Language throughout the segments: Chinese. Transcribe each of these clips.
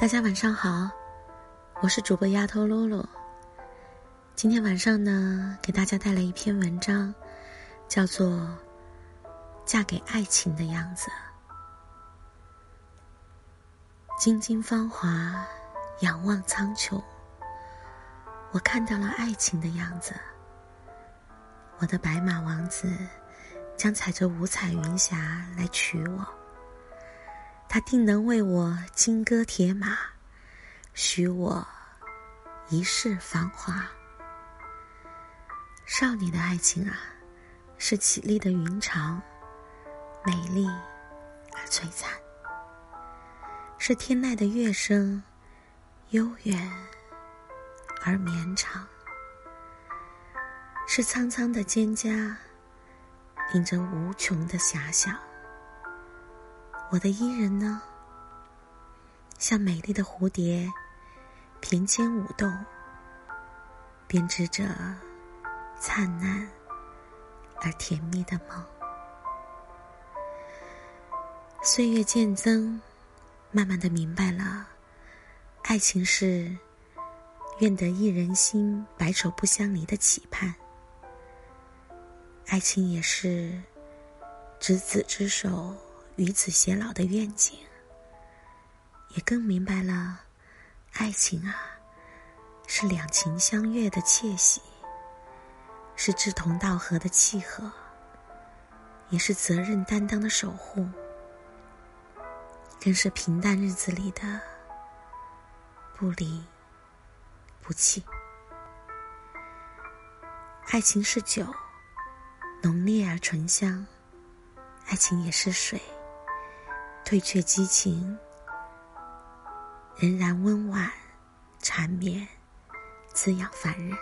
大家晚上好，我是主播丫头露露。今天晚上呢，给大家带来一篇文章，叫做《嫁给爱情的样子》。金金芳华，仰望苍穹，我看到了爱情的样子。我的白马王子将踩着五彩云霞来娶我。他定能为我金戈铁马，许我一世繁华。少女的爱情啊，是绮丽的云长，美丽而璀璨；是天籁的乐声，悠远而绵长；是苍苍的蒹葭，映着无穷的遐想。我的伊人呢，像美丽的蝴蝶，翩跹舞动，编织着灿烂而甜蜜的梦。岁月渐增，慢慢的明白了，爱情是愿得一人心，白首不相离的期盼；爱情也是执子之手。与子偕老的愿景，也更明白了，爱情啊，是两情相悦的窃喜，是志同道合的契合，也是责任担当的守护，更是平淡日子里的不离不弃。爱情是酒，浓烈而醇香；爱情也是水。退却激情，仍然温婉缠绵，滋养凡人。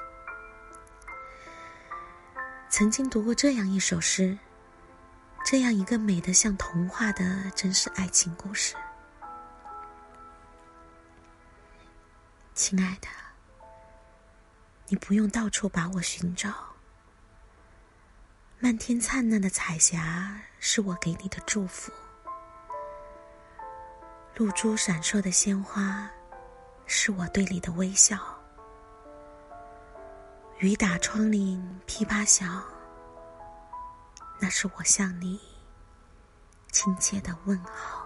曾经读过这样一首诗，这样一个美得像童话的真实爱情故事。亲爱的，你不用到处把我寻找，漫天灿烂的彩霞是我给你的祝福。露珠闪烁的鲜花，是我对你的微笑；雨打窗棂噼啪响，那是我向你亲切的问候。